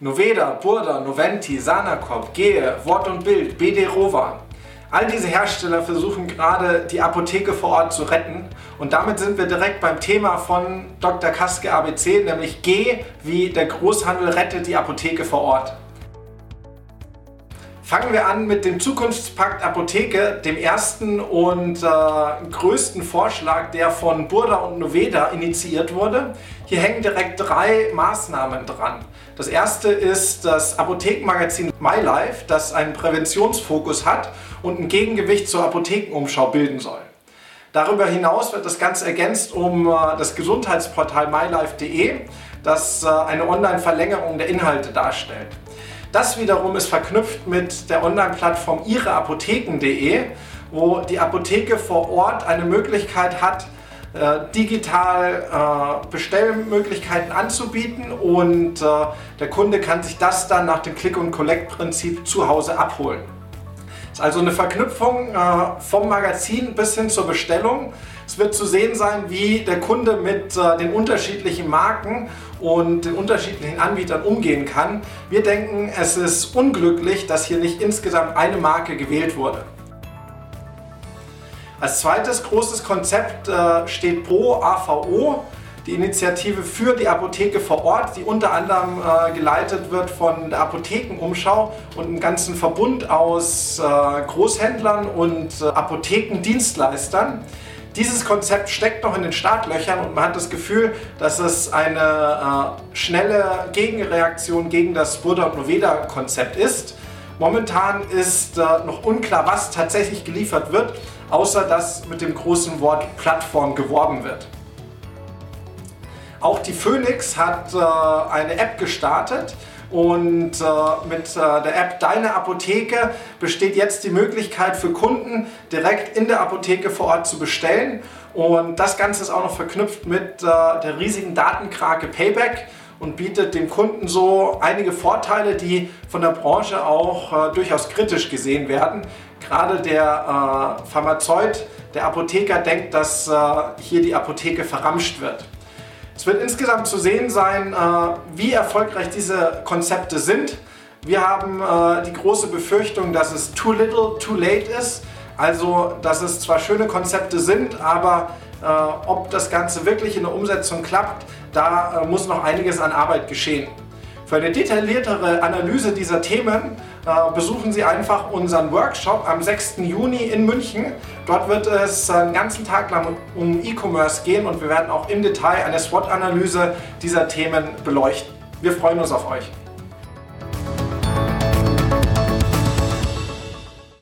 Noveda, Burda, Noventi, Sanakop, Gehe, Wort und Bild, BD Rova. All diese Hersteller versuchen gerade die Apotheke vor Ort zu retten und damit sind wir direkt beim Thema von Dr. Kaske ABC, nämlich G wie der Großhandel rettet die Apotheke vor Ort. Fangen wir an mit dem Zukunftspakt Apotheke, dem ersten und äh, größten Vorschlag, der von Burda und Noveda initiiert wurde. Hier hängen direkt drei Maßnahmen dran. Das erste ist das Apothekenmagazin MyLife, das einen Präventionsfokus hat und ein Gegengewicht zur Apothekenumschau bilden soll. Darüber hinaus wird das Ganze ergänzt um äh, das Gesundheitsportal mylife.de, das äh, eine Online-Verlängerung der Inhalte darstellt. Das wiederum ist verknüpft mit der Online-Plattform ihreapotheken.de, wo die Apotheke vor Ort eine Möglichkeit hat, äh, digital äh, Bestellmöglichkeiten anzubieten und äh, der Kunde kann sich das dann nach dem Click- und Collect-Prinzip zu Hause abholen. Das ist also eine Verknüpfung vom Magazin bis hin zur Bestellung. Es wird zu sehen sein, wie der Kunde mit äh, den unterschiedlichen Marken und den unterschiedlichen Anbietern umgehen kann. Wir denken, es ist unglücklich, dass hier nicht insgesamt eine Marke gewählt wurde. Als zweites großes Konzept äh, steht Pro AVO, die Initiative für die Apotheke vor Ort, die unter anderem äh, geleitet wird von der Apothekenumschau und einem ganzen Verbund aus äh, Großhändlern und äh, Apothekendienstleistern. Dieses Konzept steckt noch in den Startlöchern und man hat das Gefühl, dass es eine äh, schnelle Gegenreaktion gegen das Burda und Noveda Konzept ist. Momentan ist äh, noch unklar, was tatsächlich geliefert wird außer dass mit dem großen Wort Plattform geworben wird. Auch die Phoenix hat äh, eine App gestartet und äh, mit äh, der App Deine Apotheke besteht jetzt die Möglichkeit für Kunden direkt in der Apotheke vor Ort zu bestellen. Und das Ganze ist auch noch verknüpft mit äh, der riesigen Datenkrake Payback und bietet dem Kunden so einige Vorteile, die von der Branche auch äh, durchaus kritisch gesehen werden. Gerade der äh, Pharmazeut, der Apotheker denkt, dass äh, hier die Apotheke verramscht wird. Es wird insgesamt zu sehen sein, äh, wie erfolgreich diese Konzepte sind. Wir haben äh, die große Befürchtung, dass es too little, too late ist. Also, dass es zwar schöne Konzepte sind, aber äh, ob das Ganze wirklich in der Umsetzung klappt, da muss noch einiges an Arbeit geschehen. Für eine detailliertere Analyse dieser Themen äh, besuchen Sie einfach unseren Workshop am 6. Juni in München. Dort wird es einen ganzen Tag lang um E-Commerce gehen und wir werden auch im Detail eine SWOT-Analyse dieser Themen beleuchten. Wir freuen uns auf euch.